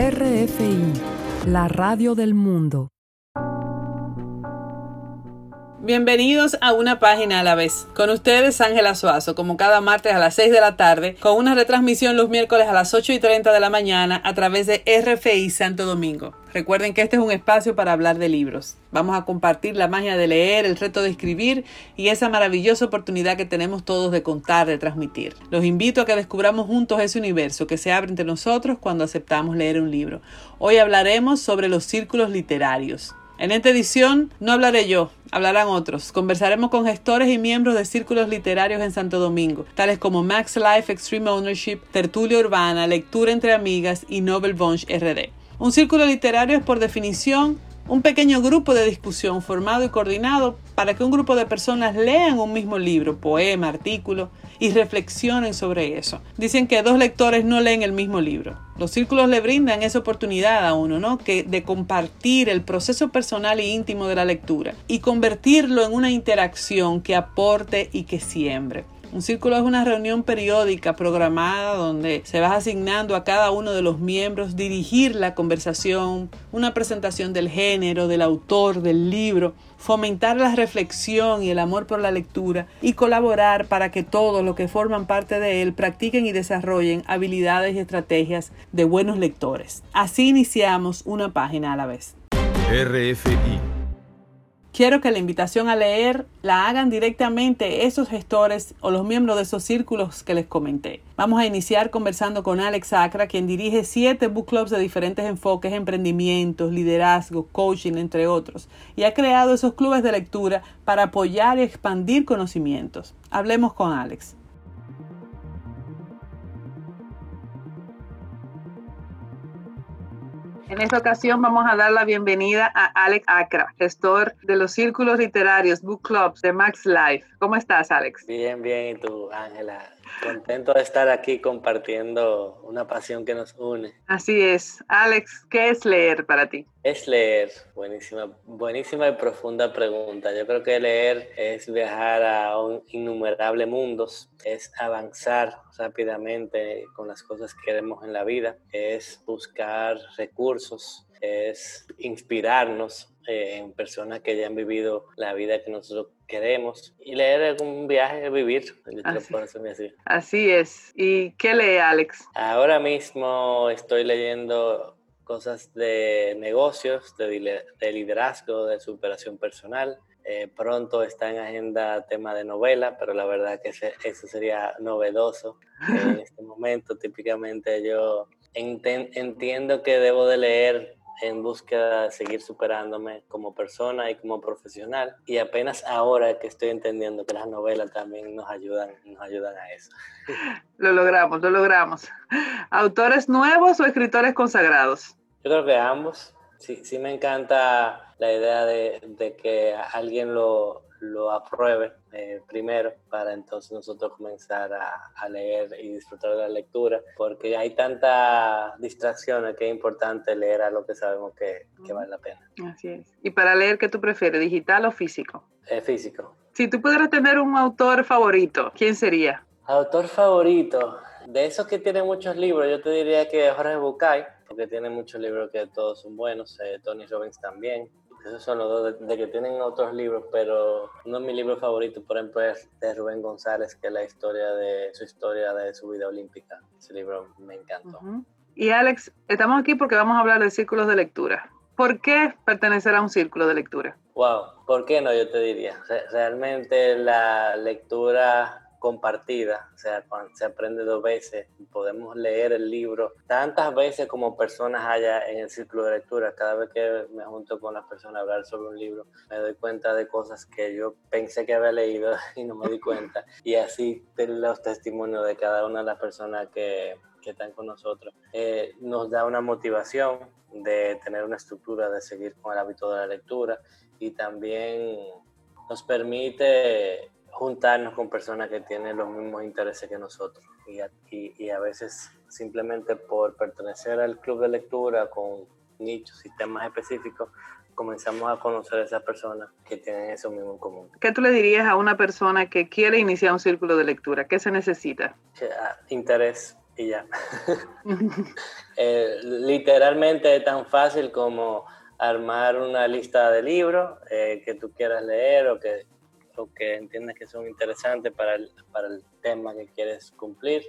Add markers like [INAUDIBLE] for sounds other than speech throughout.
RFI, la radio del mundo. Bienvenidos a una página a la vez. Con ustedes Ángela Suazo, como cada martes a las 6 de la tarde, con una retransmisión los miércoles a las 8 y 30 de la mañana a través de RFI Santo Domingo. Recuerden que este es un espacio para hablar de libros. Vamos a compartir la magia de leer, el reto de escribir y esa maravillosa oportunidad que tenemos todos de contar, de transmitir. Los invito a que descubramos juntos ese universo que se abre entre nosotros cuando aceptamos leer un libro. Hoy hablaremos sobre los círculos literarios. En esta edición no hablaré yo, hablarán otros. Conversaremos con gestores y miembros de círculos literarios en Santo Domingo, tales como Max Life Extreme Ownership, Tertulia Urbana, Lectura entre Amigas y Nobel Bunch RD. Un círculo literario es por definición un pequeño grupo de discusión formado y coordinado para que un grupo de personas lean un mismo libro, poema, artículo y reflexionen sobre eso. Dicen que dos lectores no leen el mismo libro. Los círculos le brindan esa oportunidad a uno, ¿no? Que de compartir el proceso personal e íntimo de la lectura y convertirlo en una interacción que aporte y que siembre. Un círculo es una reunión periódica programada donde se va asignando a cada uno de los miembros dirigir la conversación, una presentación del género, del autor, del libro, fomentar la reflexión y el amor por la lectura y colaborar para que todos los que forman parte de él practiquen y desarrollen habilidades y estrategias de buenos lectores. Así iniciamos una página a la vez. RFI Quiero que la invitación a leer la hagan directamente esos gestores o los miembros de esos círculos que les comenté. Vamos a iniciar conversando con Alex Acra, quien dirige siete book clubs de diferentes enfoques, emprendimientos, liderazgo, coaching, entre otros, y ha creado esos clubes de lectura para apoyar y expandir conocimientos. Hablemos con Alex. En esta ocasión vamos a dar la bienvenida a Alex Acra, gestor de los círculos literarios, book clubs de Max Life. ¿Cómo estás, Alex? Bien, bien. ¿Y tú, Ángela? Contento de estar aquí compartiendo una pasión que nos une. Así es. Alex, ¿qué es leer para ti? Es leer. Buenísima, buenísima y profunda pregunta. Yo creo que leer es viajar a un innumerable mundos, es avanzar rápidamente con las cosas que queremos en la vida, es buscar recursos, es inspirarnos eh, en personas que ya han vivido la vida que nosotros queremos. Y leer un viaje de vivir. Así, así. así es. ¿Y qué lee Alex? Ahora mismo estoy leyendo cosas de negocios, de, liderazgo, de superación personal. Eh, pronto está en agenda tema de novela, pero la verdad que eso sería novedoso en [LAUGHS] este momento. Típicamente yo entiendo que debo de leer en búsqueda de seguir superándome como persona y como profesional. Y apenas ahora que estoy entendiendo que las novelas también nos ayudan, nos ayudan a eso. [LAUGHS] Lo logramos, lo logramos. ¿Autores nuevos o escritores consagrados? Yo creo que ambos. Sí, sí me encanta la idea de, de que alguien lo, lo apruebe eh, primero para entonces nosotros comenzar a, leer y disfrutar de la lectura, porque hay tantas distracciones que es importante leer a lo que sabemos que, que vale la pena. Así es. ¿Y para leer qué tú prefieres, digital o físico? Eh, físico. Si tú pudieras tener un autor favorito, ¿quién sería? Autor favorito. De esos que tiene muchos libros, yo te diría que Jorge Bucay, porque tiene muchos libros que todos son buenos, eh, Tony Robbins también. Esos son los dos de, que tienen otros libros, pero uno de mis libros favoritos, por ejemplo, es de Rubén González, que es la historia de su historia de su vida olímpica. Ese libro me encantó. Y Alex, estamos aquí porque vamos a hablar de círculos de lectura. ¿Por qué pertenecer a un círculo de lectura? Wow, ¿por qué no? Yo te diría. Realmente la lectura compartida, o sea, se aprende dos veces, podemos leer el libro tantas veces como personas haya en el círculo de lectura. Cada vez que me junto con las personas a hablar sobre un libro, me doy cuenta de cosas que yo pensé que había leído [LAUGHS] y no me di cuenta. Y así los testimonios de cada una de las personas que, que están con nosotros eh, nos da una motivación de tener una estructura, de seguir con el hábito de la lectura y también nos permite juntarnos con personas que tienen los mismos intereses que nosotros y a, y, a veces simplemente por pertenecer al club de lectura con nichos y temas específicos comenzamos a conocer a esas personas que tienen eso mismo en común. ¿Qué tú le dirías a una persona que quiere iniciar un círculo de lectura? ¿Qué se necesita? Ah, interés y ya. [LAUGHS] [LAUGHS] Eh, literalmente es tan fácil como armar una lista de libros eh, que tú quieras leer o que, o que entiendas que son interesantes para el, para el tema que quieres cumplir.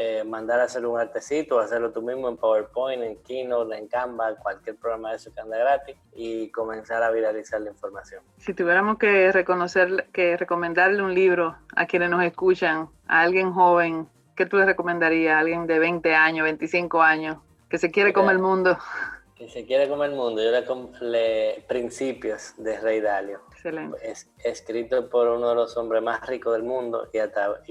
Eh, mandar a hacer un artecito, hacerlo tú mismo en PowerPoint, en Keynote, en Canva, cualquier programa de eso que anda gratis y comenzar a viralizar la información. Si tuviéramos que reconocer, que recomendarle un libro a quienes nos escuchan, a alguien joven, ¿qué tú le recomendarías a alguien de 20 años, 25 años, que se quiere comer el mundo? Que se quiere comer el mundo. Yo le, le Principios de Rey Dalio. Excelente. Es, escrito por uno de los hombres más ricos del mundo y,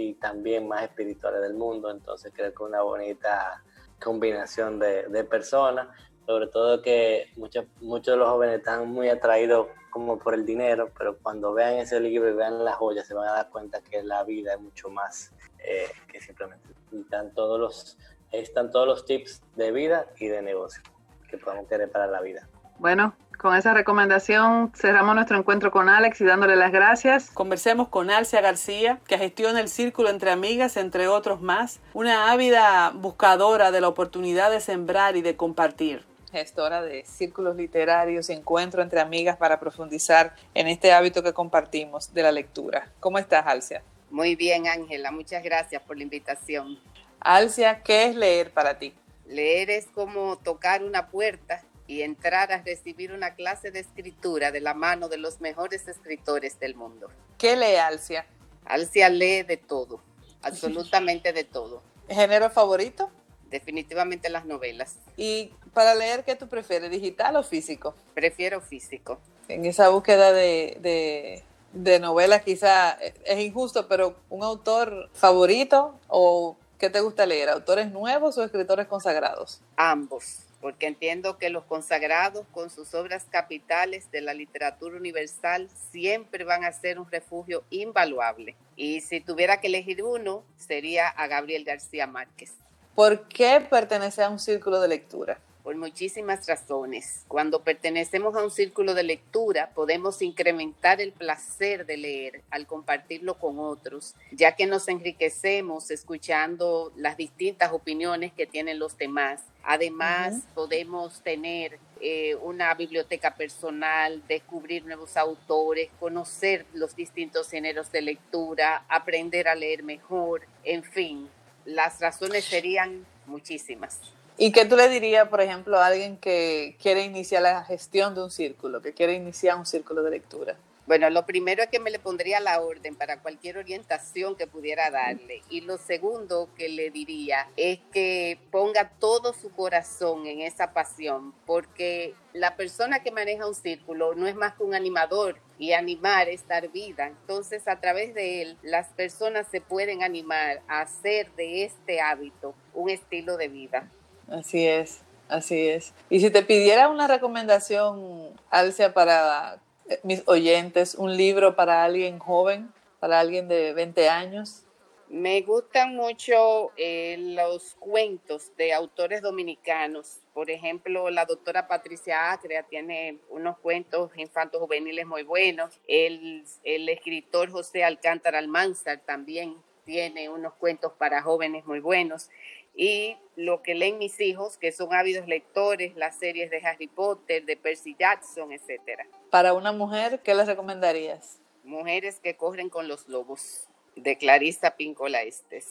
y también más espirituales del mundo. Entonces creo que una bonita combinación de, de personas. Sobre todo que muchos, muchos de los jóvenes están muy atraídos como por el dinero, pero cuando vean ese libro y vean las joyas se van a dar cuenta que la vida es mucho más eh, que simplemente. Están todos, los, están todos los tips de vida y de negocio que podemos tener para la vida. Bueno, con esa recomendación cerramos nuestro encuentro con Alex y dándole las gracias. Conversemos con Alcia García, que gestiona el Círculo entre Amigas, entre otros más, una ávida buscadora de la oportunidad de sembrar y de compartir. Gestora de círculos literarios y encuentro entre amigas para profundizar en este hábito que compartimos de la lectura. ¿Cómo estás, Alcia? Muy bien, Ángela. Muchas gracias por la invitación. Alcia, ¿qué es leer para ti? Leer es como tocar una puerta y entrar a recibir una clase de escritura de la mano de los mejores escritores del mundo. ¿Qué lee Alcia? Alcia lee de todo, [LAUGHS] absolutamente de todo. ¿Género favorito? Definitivamente las novelas. ¿Y para leer qué tú prefieres, digital o físico? Prefiero físico. En esa búsqueda de, de, de novelas quizá es injusto, pero un autor favorito o ¿Qué te gusta leer? ¿Autores nuevos o escritores consagrados? Ambos, porque entiendo que los consagrados con sus obras capitales de la literatura universal siempre van a ser un refugio invaluable. Y si tuviera que elegir uno, sería a Gabriel García Márquez. ¿Por qué pertenece a un círculo de lectura? Por muchísimas razones. Cuando pertenecemos a un círculo de lectura, podemos incrementar el placer de leer al compartirlo con otros, ya que nos enriquecemos escuchando las distintas opiniones que tienen los demás. Además, podemos tener eh, una biblioteca personal, descubrir nuevos autores, conocer los distintos géneros de lectura, aprender a leer mejor, en fin, las razones serían muchísimas. ¿Y qué tú le dirías, por ejemplo, a alguien que quiere iniciar la gestión de un círculo, que quiere iniciar un círculo de lectura? Bueno, lo primero es que me le pondría la orden para cualquier orientación que pudiera darle. Y lo segundo que le diría es que ponga todo su corazón en esa pasión, porque la persona que maneja un círculo no es más que un animador y animar es dar vida. Entonces, a través de él, las personas se pueden animar a hacer de este hábito un estilo de vida. Así es, así es. Y si te pidiera una recomendación, Alcia, para eh, mis oyentes, un libro para alguien joven, para alguien de 20 años. Me gustan mucho eh, los cuentos de autores dominicanos. Por ejemplo, la doctora Patricia Acrea tiene unos cuentos infantos juveniles muy buenos. El, el escritor José Alcántara Almanzar también tiene unos cuentos para jóvenes muy buenos y lo que leen mis hijos, que son ávidos lectores, las series de Harry Potter, de Percy Jackson, etc. Para una mujer, ¿qué les recomendarías? Mujeres que corren con los lobos, de Clarissa Pincola Estes.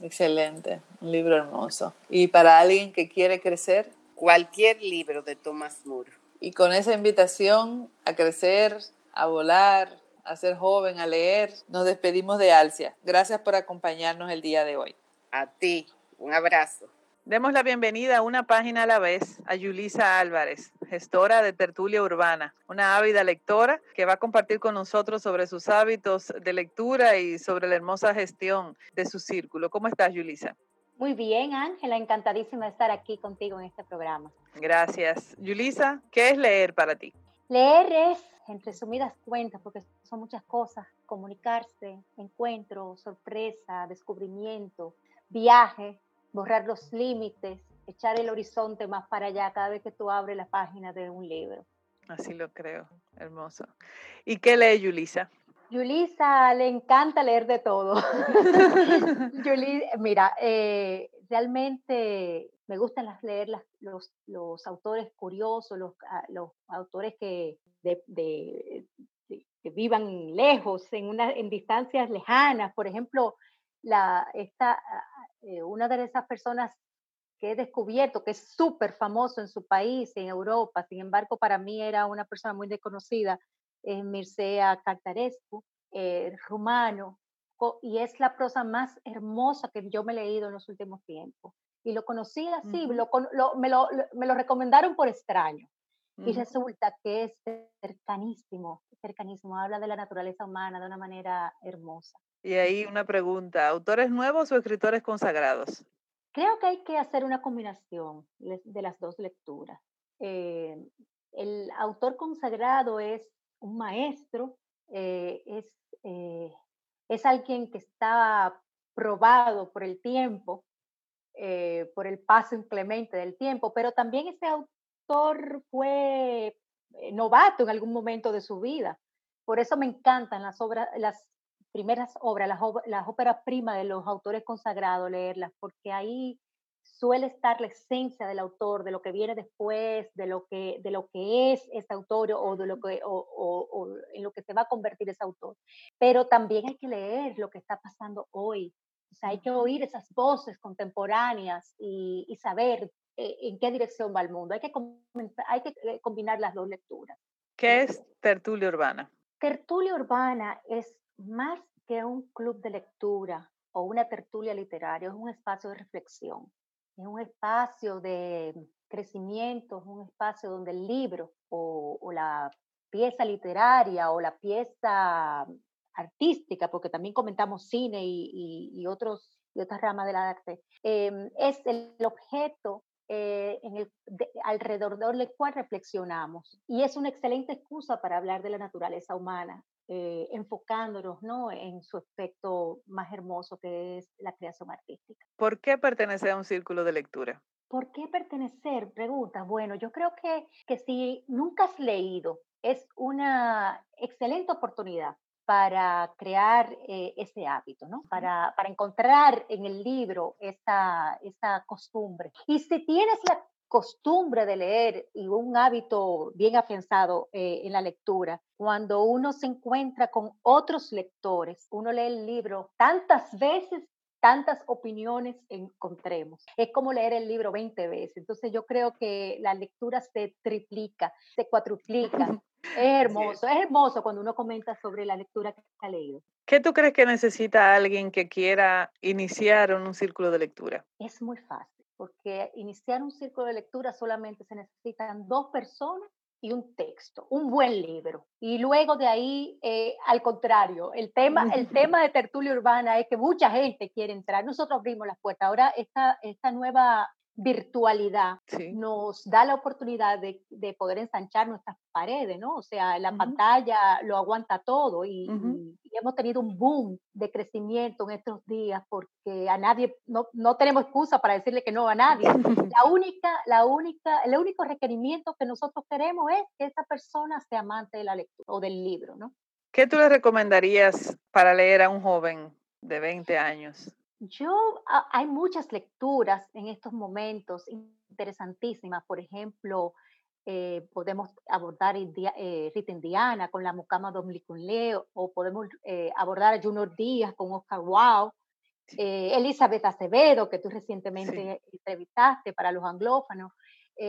Excelente, un libro hermoso. ¿Y para alguien que quiere crecer? Cualquier libro de Thomas Moore. Y con esa invitación a crecer, a volar, a ser joven, a leer, nos despedimos de Alcia. Gracias por acompañarnos el día de hoy. A ti. Un abrazo. Demos la bienvenida a una página a la vez a Yulisa Álvarez, gestora de Tertulia Urbana, una ávida lectora que va a compartir con nosotros sobre sus hábitos de lectura y sobre la hermosa gestión de su círculo. ¿Cómo estás, Yulisa? Muy bien, Ángela, encantadísima de estar aquí contigo en este programa. Gracias. Yulisa, ¿qué es leer para ti? Leer es, en resumidas cuentas, porque son muchas cosas, comunicarse, encuentro, sorpresa, descubrimiento, viaje, borrar los límites, echar el horizonte más para allá cada vez que tú abres la página de un libro. Así lo creo, hermoso. ¿Y qué lee Yulisa? Yulisa le encanta leer de todo. [LAUGHS] mira, eh, realmente me gustan las, leer los, los, autores curiosos, los, ah, los autores que, de, que vivan lejos, en, una, en distancias lejanas. Por ejemplo, la, esta, eh, una de esas personas que he descubierto, que es súper famoso en su país, en Europa, sin embargo, para mí era una persona muy desconocida, es Mircea Cartarescu, eh, rumano, y es la prosa más hermosa que yo me he leído en los últimos tiempos. Y lo conocí así, me, lo, recomendaron por extraño. Y resulta que es cercanísimo, cercanísimo, habla de la naturaleza humana de una manera hermosa. Y ahí una pregunta, ¿autores nuevos o escritores consagrados? Creo que hay que hacer una combinación de las dos lecturas. Eh, el autor consagrado es un maestro, eh, es eh, es alguien que está probado por el tiempo, por el paso inclemente del tiempo, pero también ese autor fue novato en algún momento de su vida. Por eso me encantan las obras, las primeras obras, las, las óperas primas de los autores consagrados, leerlas, porque ahí suele estar la esencia del autor, de lo que viene después, de lo que, de lo que es ese autor o, de lo que, o, en lo que se va a convertir ese autor. Pero también hay que leer lo que está pasando hoy. O sea, hay que oír esas voces contemporáneas y, y saber eh, en qué dirección va el mundo. Hay que, hay que eh, combinar las dos lecturas. ¿Qué es tertulia urbana? Tertulia urbana es más que un club de lectura o una tertulia literaria, es un espacio de reflexión es un espacio de crecimiento, es un espacio donde el libro o, la pieza literaria o la pieza artística, porque también comentamos cine y, otros, y otras ramas del arte, em, es el objeto eh, en el, alrededor del cual reflexionamos. Y es una excelente excusa para hablar de la naturaleza humana, eh, enfocándonos ¿no? en su aspecto más hermoso que es la creación artística. ¿Por qué pertenecer a un círculo de lectura? ¿Por qué pertenecer? Pregunta. Bueno, yo creo que, que si nunca has leído, es una excelente oportunidad para crear eh, ese hábito, ¿no? Para, para, encontrar en el libro esta, esta costumbre. Y si tienes la costumbre de leer y un hábito bien afianzado eh, en la lectura, cuando uno se encuentra con otros lectores, uno lee el libro tantas veces tantas opiniones encontremos. Es como leer el libro 20 veces. Entonces yo creo que la lectura se triplica, se cuatruplica. [LAUGHS] Es hermoso, es. hermoso cuando uno comenta sobre la lectura que ha leído. ¿Qué tú crees que necesita alguien que quiera iniciar un círculo de lectura? Es muy fácil porque iniciar un círculo de lectura solamente se necesitan dos personas y un texto, un buen libro. Y luego de ahí, eh, al contrario, el tema, el [LAUGHS] tema de tertulia urbana es que mucha gente quiere entrar. Nosotros abrimos las puertas. Ahora esta, esta nueva virtualidad nos da la oportunidad de, de, poder ensanchar nuestras paredes, ¿no? O sea, la pantalla lo aguanta todo y, hemos tenido un boom de crecimiento en estos días porque a nadie, no, no tenemos excusa para decirle que no a nadie. [LAUGHS] la única, la única, el único requerimiento que nosotros queremos es que esa persona sea amante de la lectura o del libro, ¿no? ¿Qué tú le recomendarías para leer a un joven de 20 años? Yo, ah, hay muchas lecturas en estos momentos interesantísimas. Por ejemplo, eh, podemos abordar eh, Rita Indiana con la Mucama Leo, o podemos eh, abordar a Junior Díaz con Oscar Wow, Elizabeth Acevedo, que tú recientemente entrevistaste para los anglófanos.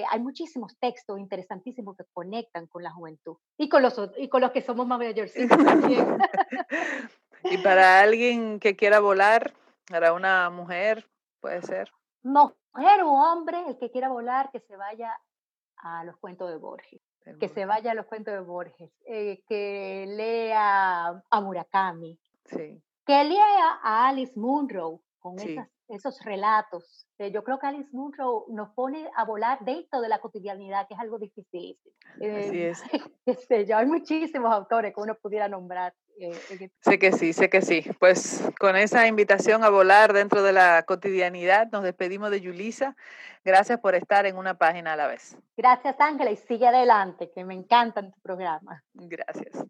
hay muchísimos textos interesantísimos que conectan con la juventud y con los, y con los que somos más mayorcitos [LAUGHS] también. y para alguien que quiera volar, para una mujer, puede ser. Mujer o hombre, el que quiera volar, que se vaya a los cuentos de Borges. Que se vaya a los cuentos de Borges, eh, que lea a Murakami, sí. que lea a Alice Munro con esos relatos yo creo que Alice Munro nos pone a volar dentro de la cotidianidad, que es algo difícil. Así eh, es. [LAUGHS] Este, ya hay muchísimos autores que uno pudiera nombrar. Eh, sé que sí, sé que sí. Pues con esa invitación a volar dentro de la cotidianidad, nos despedimos de Yulisa. Gracias por estar en una página a la vez. Gracias, Ángela, y sigue adelante, que me encanta tu programa. Gracias.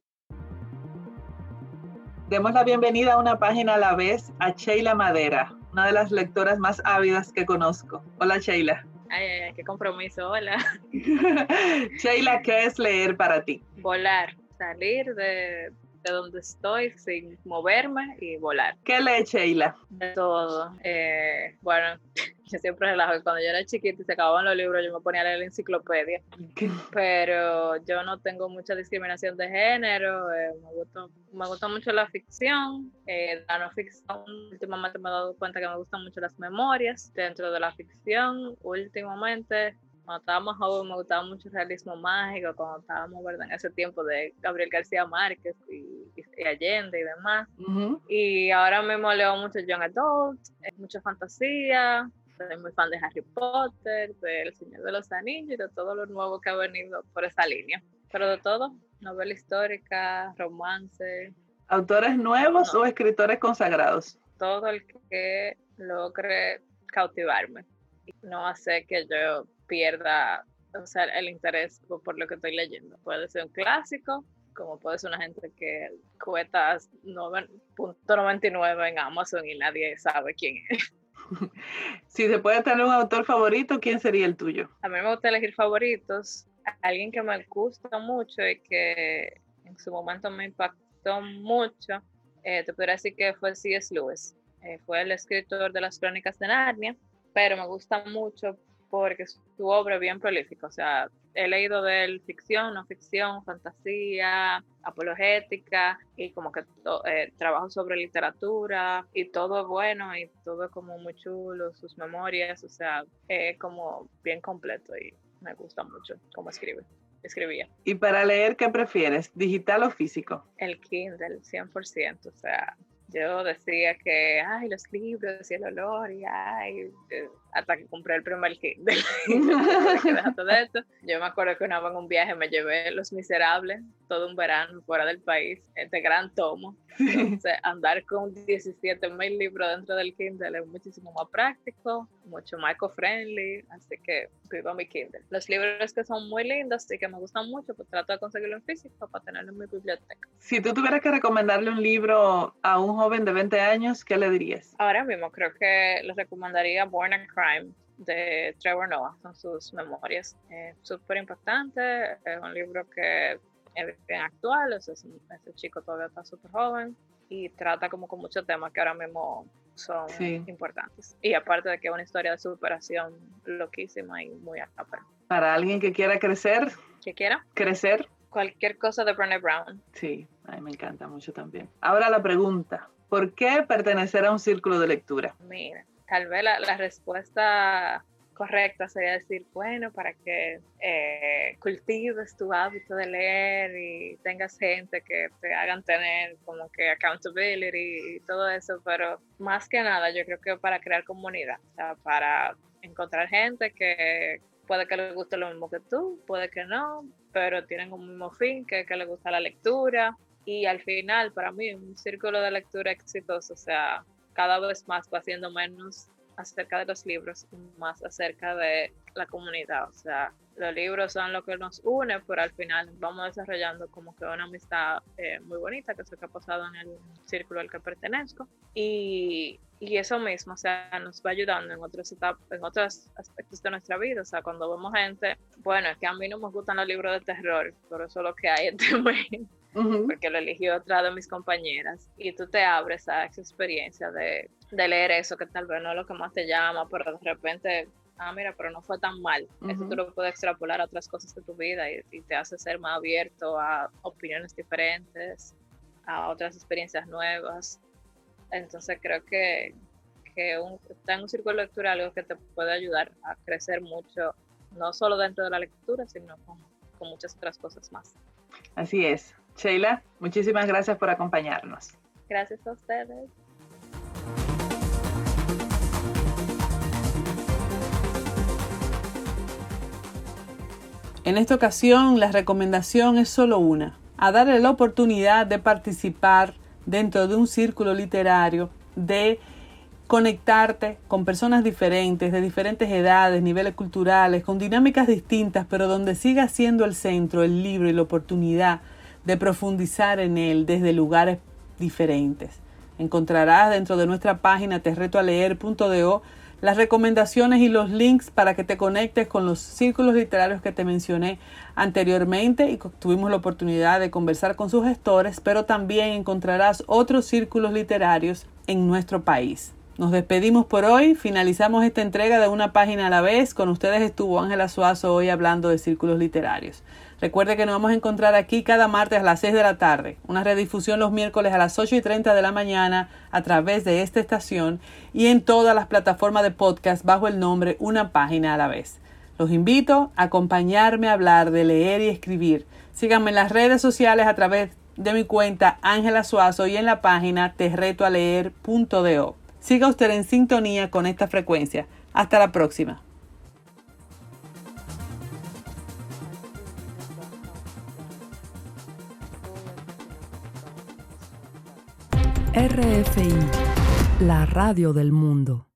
Demos la bienvenida a una página a la vez a Sheila Madera, una de las lectoras más ávidas que conozco. Hola Sheila. Ay, ay, ay, qué compromiso, hola. [LAUGHS] Sheila, ¿qué es leer para ti? Volar, salir de, de donde estoy sin moverme y volar. ¿Qué lee Sheila? De todo. Eh, bueno, [LAUGHS] yo siempre relajo. Cuando yo era chiquita y se acababan los libros, yo me ponía a leer la enciclopedia. Pero yo no tengo mucha discriminación de género. Eh, me, gusta, me gusta mucho la ficción. Eh, la no ficción, últimamente me he dado cuenta que me gustan mucho las memorias. Dentro de la ficción, últimamente cuando estábamos jóvenes me gustaba mucho el realismo mágico, cuando estábamos ¿verdad? en ese tiempo de Gabriel García Márquez y, Allende y demás. Y ahora mismo leo mucho Young Adult, mucha fantasía, soy muy fan de Harry Potter, de El Señor de los Anillos y de todo lo nuevo que ha venido por esa línea. Pero de todo, novela histórica, romance. ¿Autores nuevos o escritores consagrados? Todo el que logre cautivarme. No hace que yo pierda o sea, el interés por, lo que estoy leyendo. Puede ser un clásico, como puede ser una gente que cuesta 9.99 en Amazon y nadie sabe quién es. [LAUGHS] Si se puede tener un autor favorito, ¿quién sería el tuyo? A mí me gusta elegir favoritos. Alguien que me gusta mucho y que en su momento me impactó mucho, eh, te podría decir que fue C.S. Lewis. Eh, fue el escritor de las crónicas de Narnia, pero me gusta mucho porque su obra es bien prolífica, o sea, he leído de él ficción, no ficción, fantasía, apologética y como que eh, trabajo sobre literatura y todo es bueno y todo es como muy chulo, sus memorias, o sea, es como bien completo y me gusta mucho cómo escribe. Escribía. ¿Y para leer qué prefieres, digital o físico? El Kindle, 100%, o sea, yo decía que, ay, los libros y el olor, y ay, eh, hasta que compré el primer Kindle. [LAUGHS] todo esto. Yo me acuerdo que una vez en un viaje me llevé Los Miserables, todo un verano fuera del país, este gran tomo. Entonces, andar con 17 mil libros dentro del Kindle es muchísimo más práctico, mucho más eco-friendly, así que vivo mi Kindle. Los libros que son muy lindos y que me gustan mucho, pues trato de conseguirlo en físico para tenerlo en mi biblioteca. Si tú tuvieras que recomendarle un libro a un joven de 20 años, ¿qué le dirías? Ahora mismo creo que le recomendaría Born and Crime de Trevor Noah, son sus memorias. Es súper impactante, es un libro que es bien actual, ese, ese chico todavía está súper joven y trata como con muchos temas que ahora mismo son importantes. Y aparte de que es una historia de superación loquísima y muy apta. Para alguien que quiera crecer. ¿Que quiera? Crecer. Cualquier cosa de Brené Brown. Sí, a mí me encanta mucho también. Ahora la pregunta, ¿por qué pertenecer a un círculo de lectura? Mira, tal vez la, respuesta correcta sería decir, bueno, para que eh, cultives tu hábito de leer y tengas gente que te hagan tener como que accountability y todo eso, pero más que nada yo creo que para crear comunidad, o sea, para encontrar gente que puede que le guste lo mismo que tú, puede que no, pero tienen un mismo fin, que, que les gusta la lectura. Y al final, para mí, un círculo de lectura exitoso, o sea, cada vez más va siendo menos acerca de los libros, más acerca de la comunidad. O sea, los libros son lo que nos une, pero al final vamos desarrollando como que una amistad eh, muy bonita, que es lo que ha pasado en el círculo al que pertenezco. Y, y, eso mismo, o sea, nos va ayudando en otros, en otros aspectos de nuestra vida. O sea, cuando vemos gente, bueno, es que a mí no me gustan los libros de terror, pero eso es lo que hay en este [LAUGHS] porque lo eligió otra de mis compañeras. Y tú te abres a esa experiencia de, de, leer eso, que tal vez no es lo que más te llama, pero de repente, ah, mira, pero no fue tan mal. Eso tú lo puedes extrapolar a otras cosas de tu vida y, te hace ser más abierto a opiniones diferentes, a otras experiencias nuevas. Entonces creo que, que un, estar en un círculo lectura algo que te puede ayudar a crecer mucho, no solo dentro de la lectura, sino con, con muchas otras cosas más. Así es. Sheila, muchísimas gracias por acompañarnos. Gracias a ustedes. En esta ocasión la recomendación es solo una, a darle la oportunidad de participar dentro de un círculo literario, de conectarte con personas diferentes, de diferentes edades, niveles culturales, con dinámicas distintas, pero donde siga siendo el centro, el libro y la oportunidad de profundizar en él desde lugares diferentes. Encontrarás dentro de nuestra página terretoaleer.do las recomendaciones y los links para que te conectes con los círculos literarios que te mencioné anteriormente y tuvimos la oportunidad de conversar con sus gestores, pero también encontrarás otros círculos literarios en nuestro país. Nos despedimos por hoy, finalizamos esta entrega de una página a la vez. Con ustedes estuvo Ángela Suazo hoy hablando de círculos literarios. Recuerde que nos vamos a encontrar aquí cada martes a las 6 de la tarde, una redifusión los miércoles a las 8 y 30 de la mañana a través de esta estación y en todas las plataformas de podcast bajo el nombre Una página a la vez. Los invito a acompañarme a hablar de leer y escribir. Síganme en las redes sociales a través de mi cuenta Ángela Suazo y en la página terretoaleer.do. Siga usted en sintonía con esta frecuencia. Hasta la próxima. RFI, la radio del mundo.